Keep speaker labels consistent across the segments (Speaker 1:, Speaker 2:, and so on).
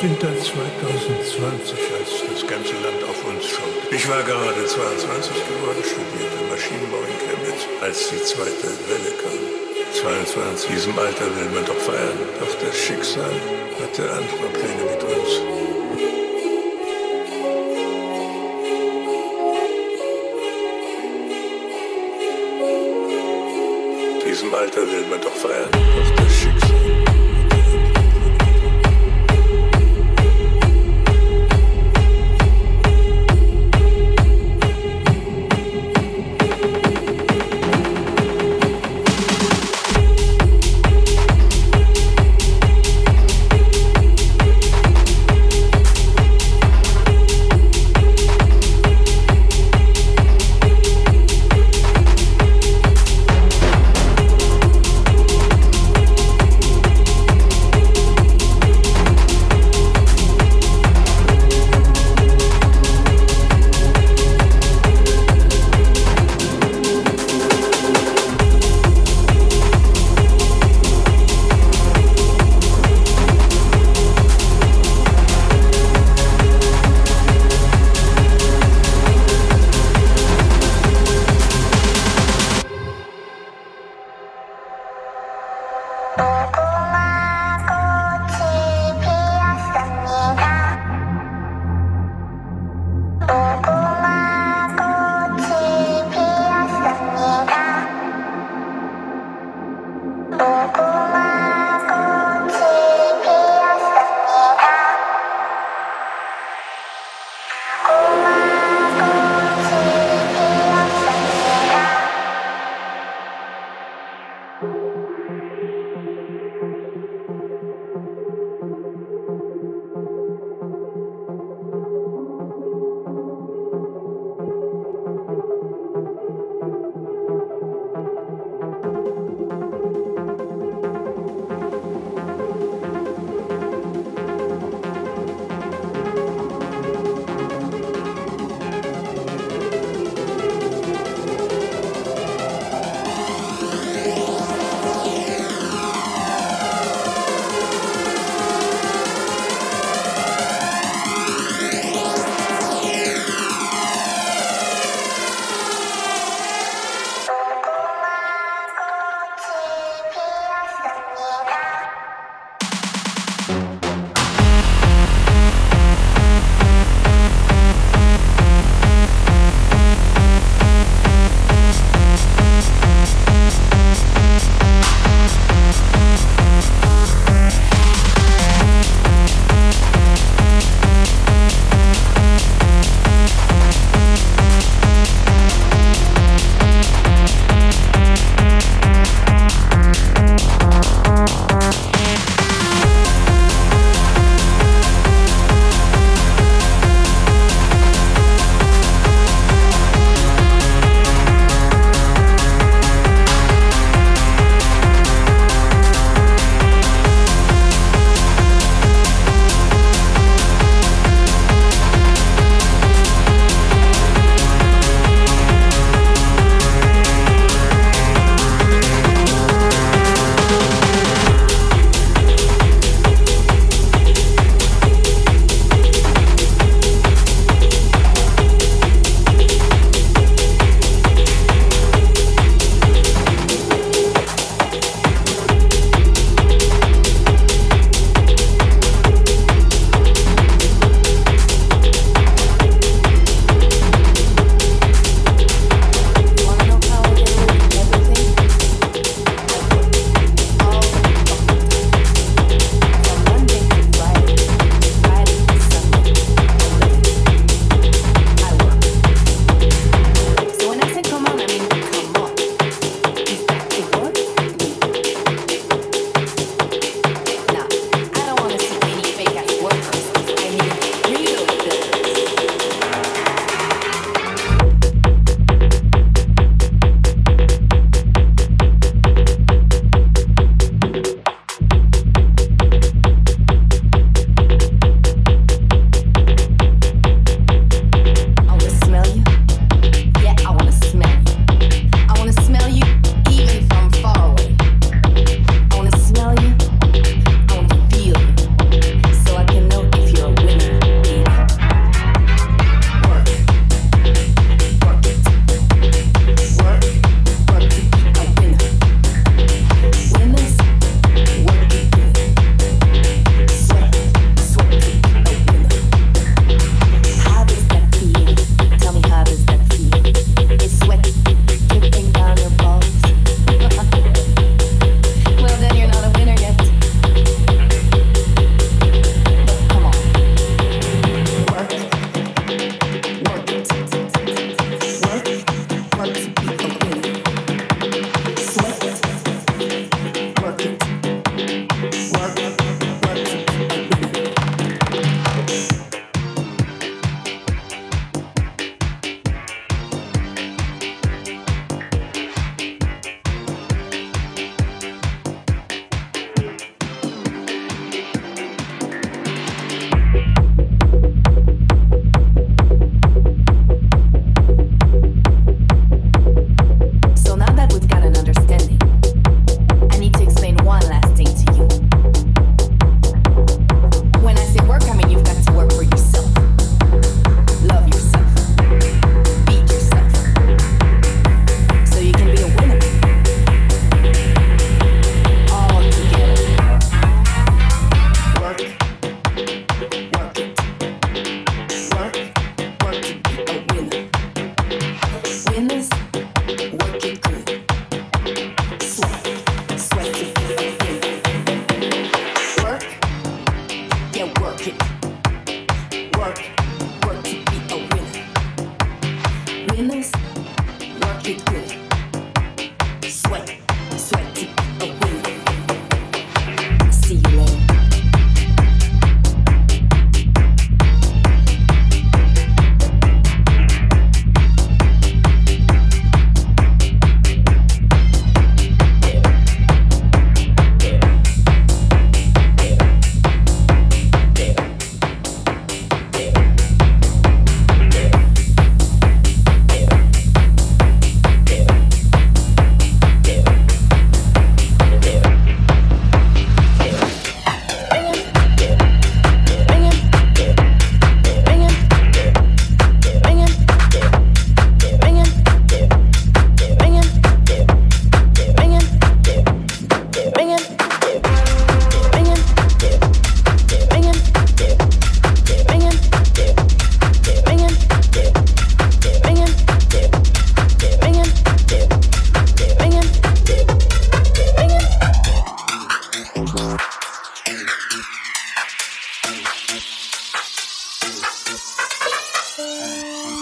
Speaker 1: Winter 2020, als das ganze Land auf uns schaut. Ich war gerade 22 geworden, studierte Maschinenbau in Chemnitz, als die zweite Welle kam. 22, in diesem Alter will man doch feiern. Doch das Schicksal hatte andere Pläne mit uns. In diesem Alter will man doch feiern. Doch das Schicksal.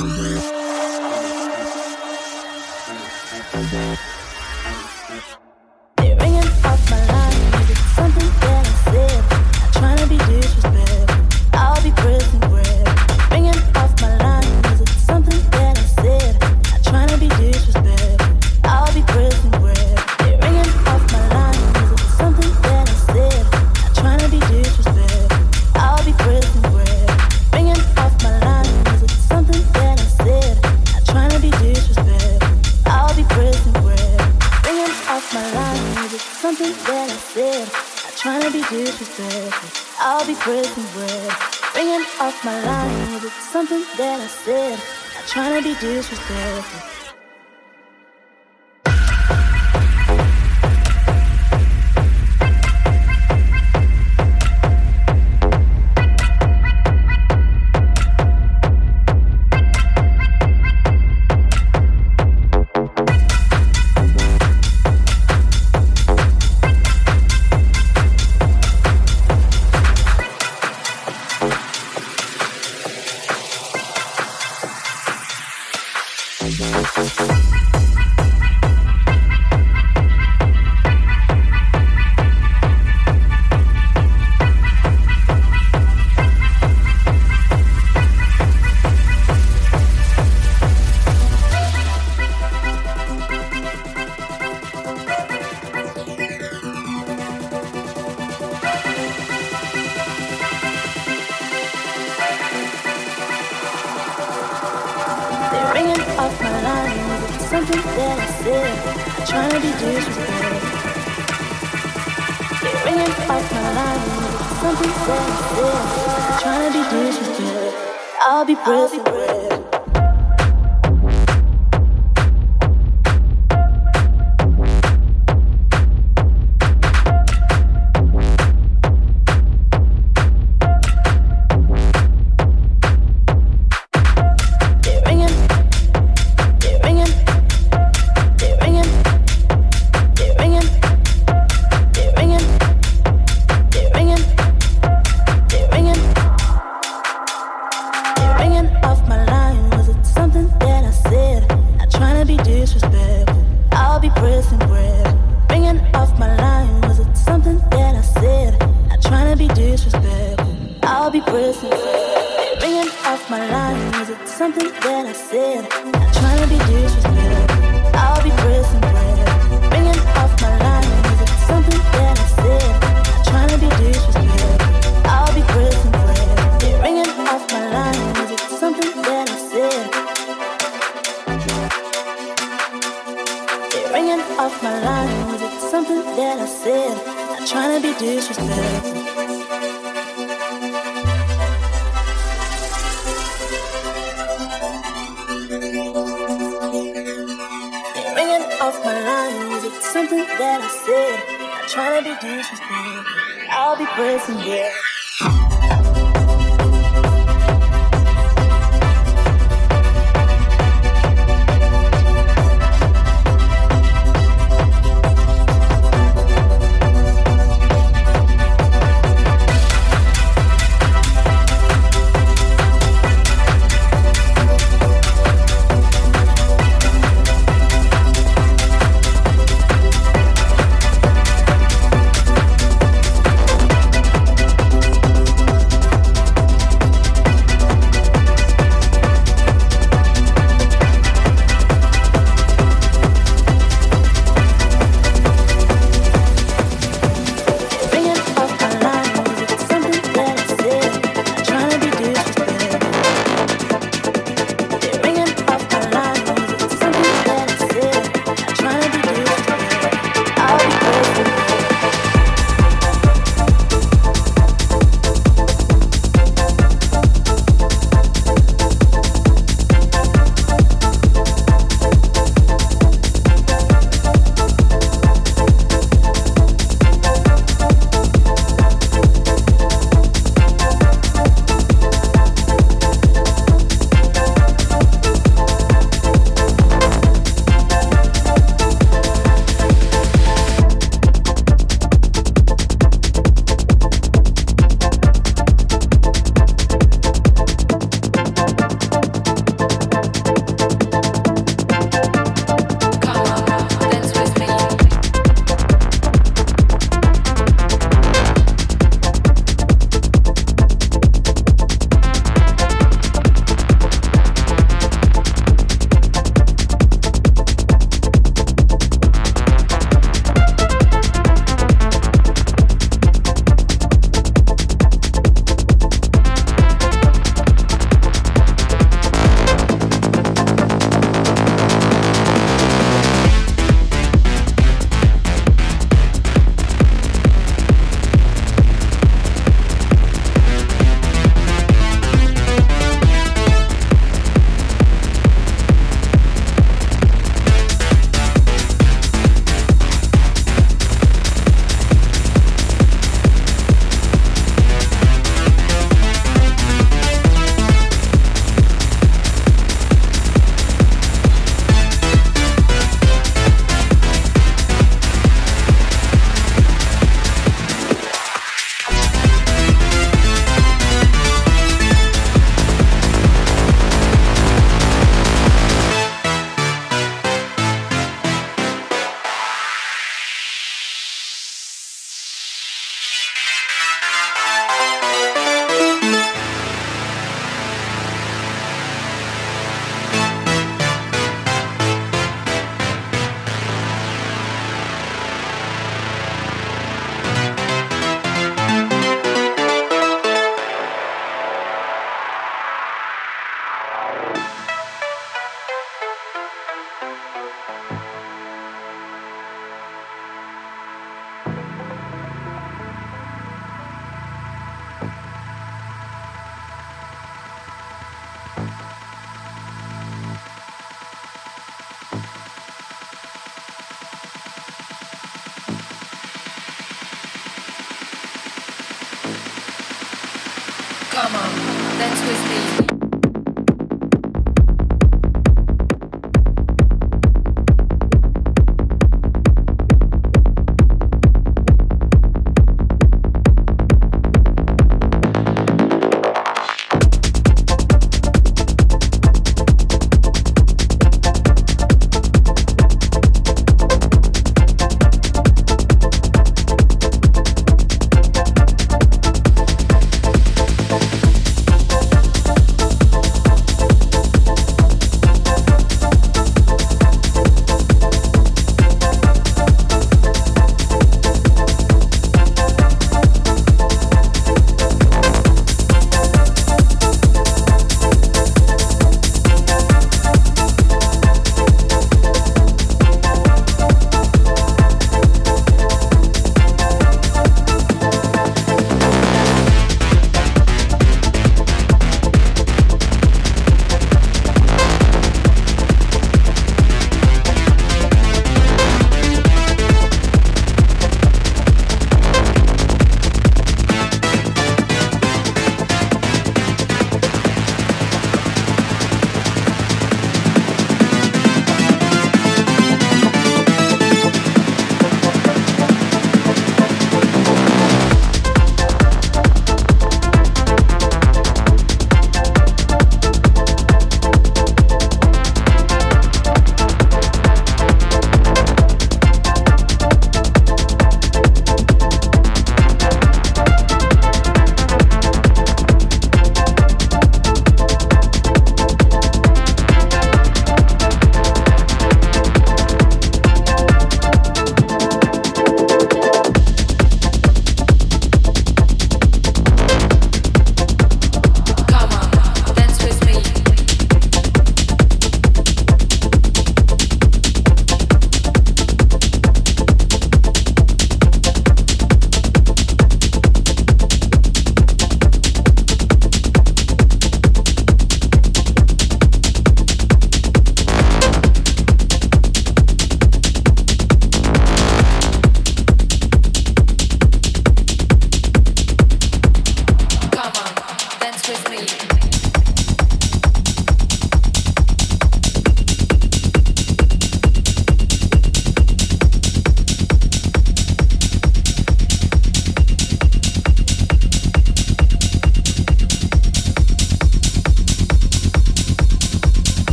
Speaker 2: Thank you.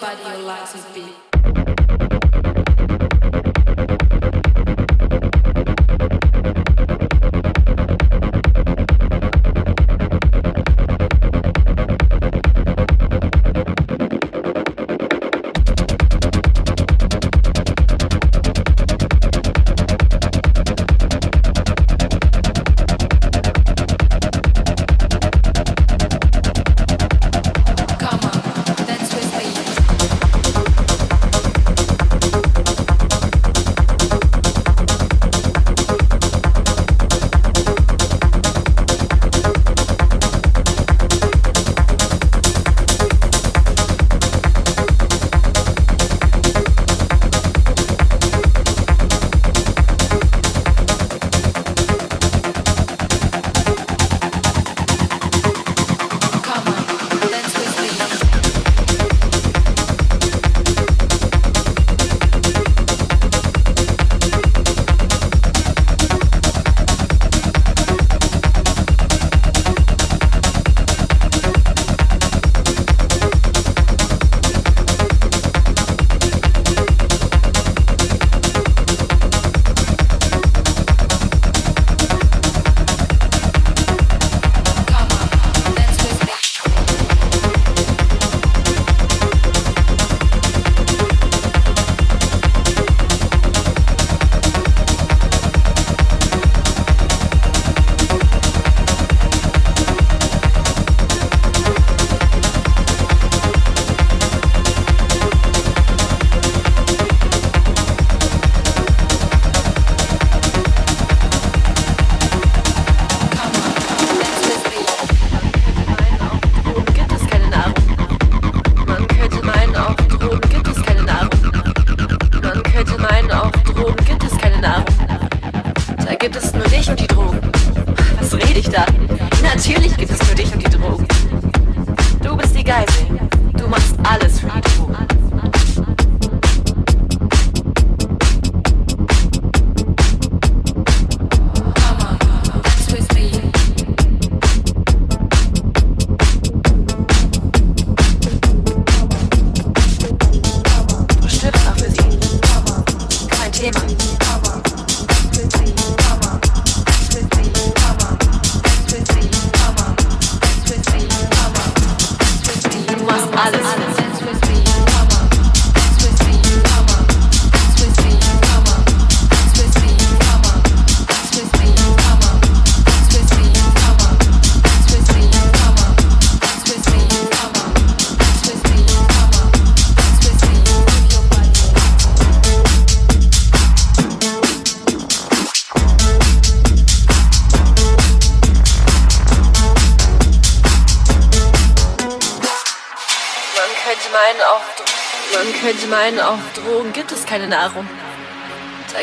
Speaker 2: body
Speaker 3: alive.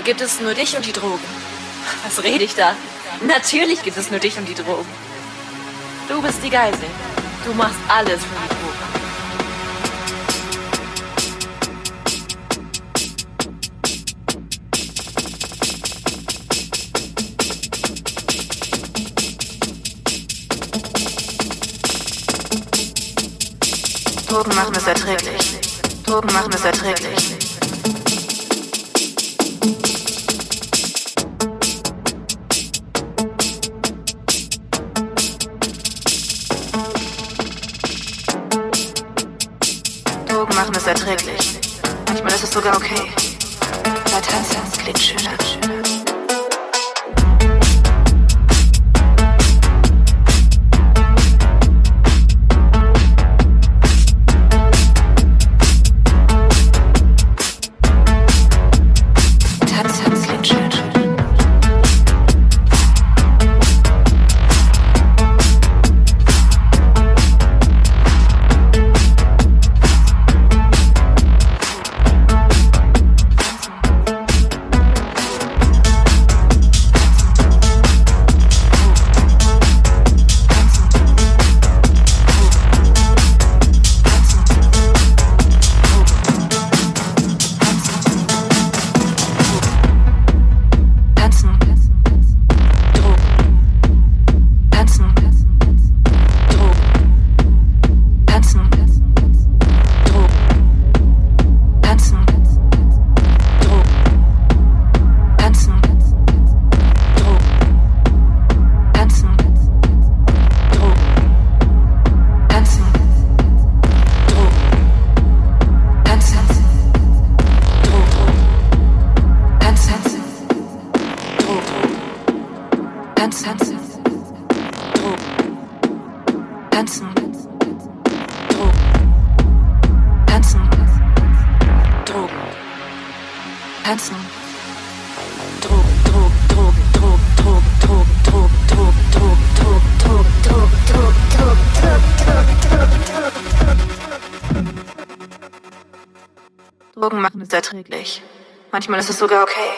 Speaker 3: Gibt es nur dich und die Drogen. Was rede ich da? Natürlich gibt es nur dich und die Drogen. Du bist die Geisel. Du machst alles für die Drogen.
Speaker 4: Drogen machen es erträglich. Drogen machen es erträglich. Es erträglich. Manchmal ist es sogar okay. Bei Tanzen klingt schöner.
Speaker 3: Manchmal ist es sogar okay.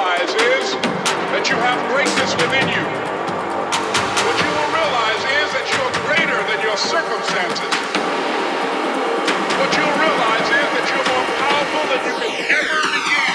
Speaker 5: realize is that you have greatness within you. What you will realize is that you're greater than your circumstances. What you'll realize is that you're more powerful than you can ever begin.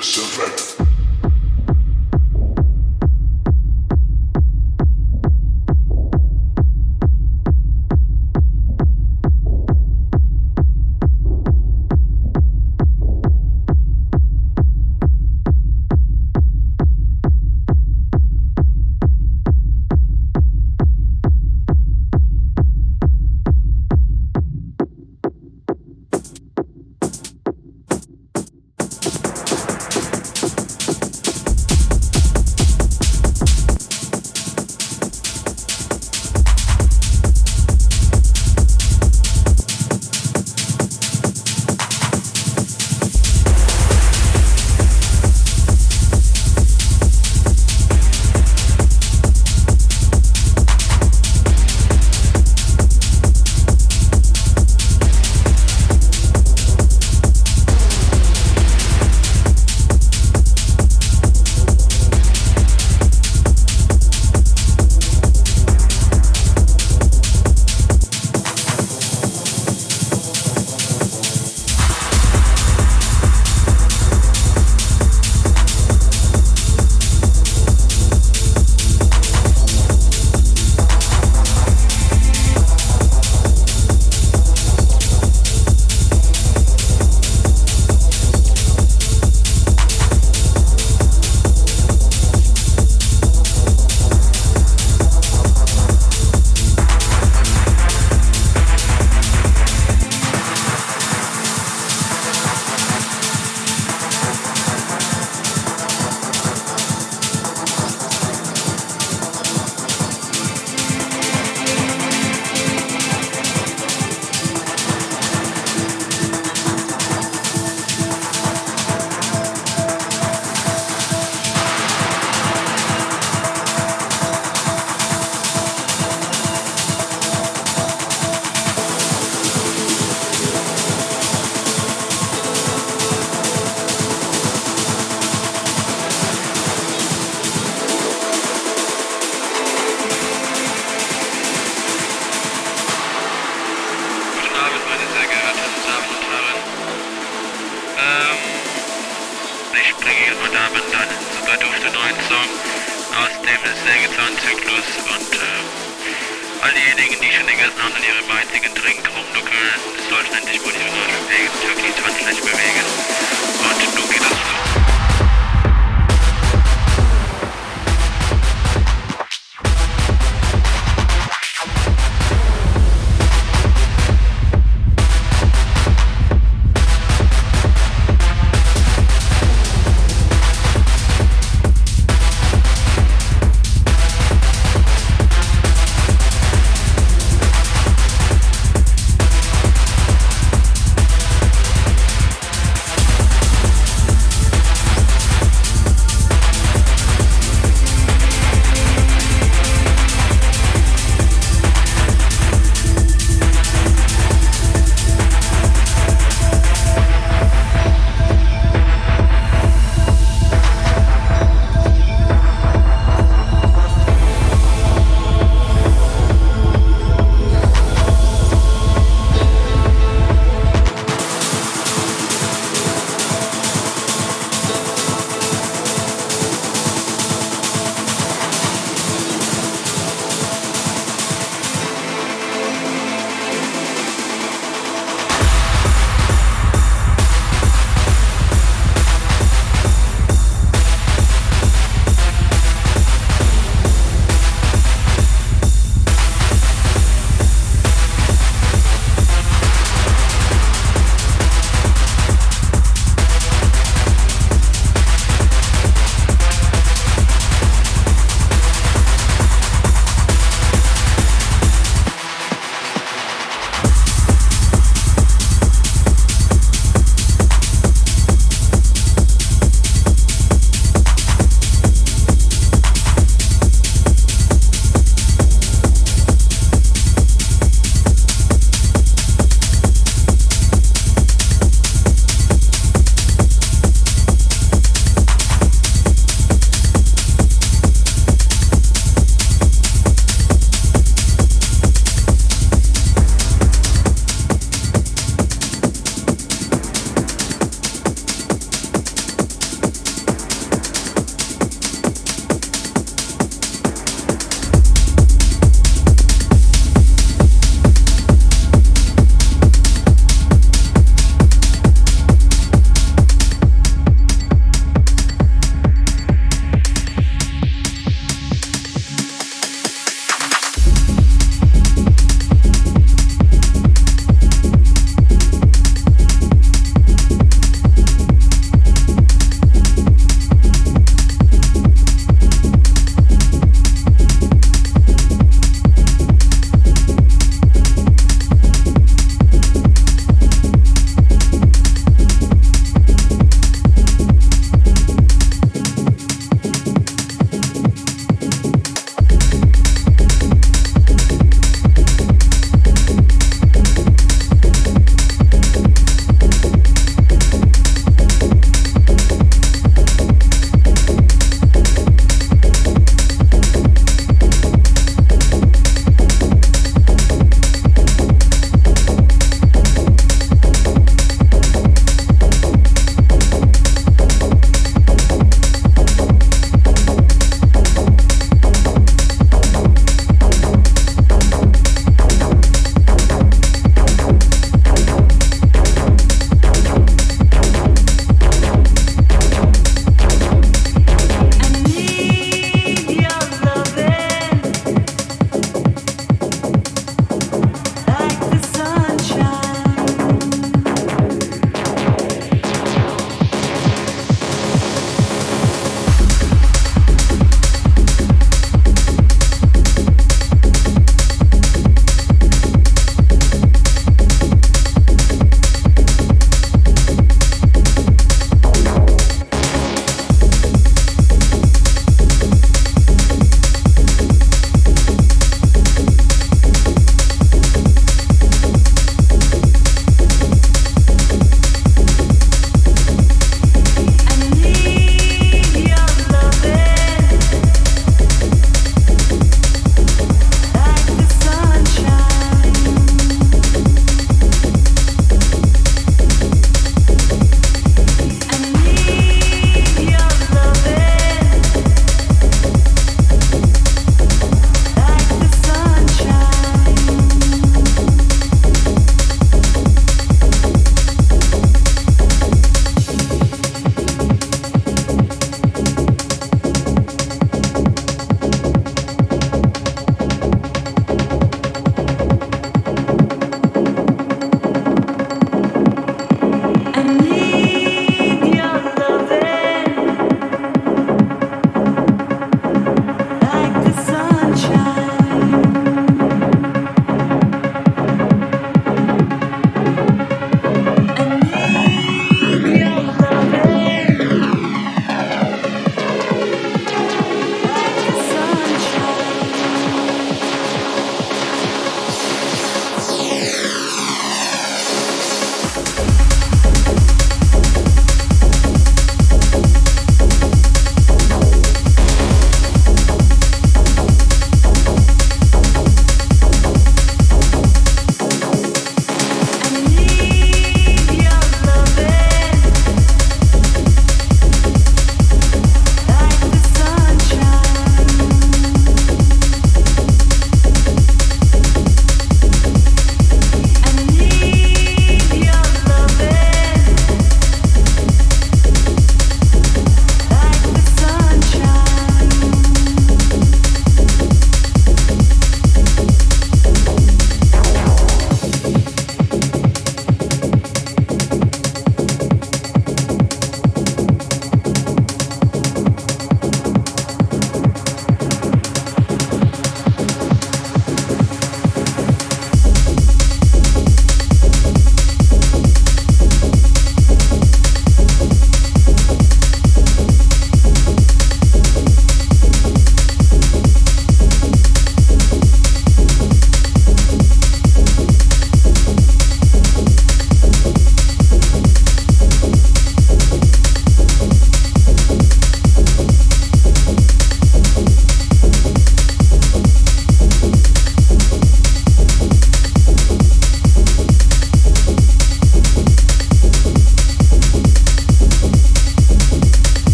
Speaker 5: to
Speaker 6: surrender.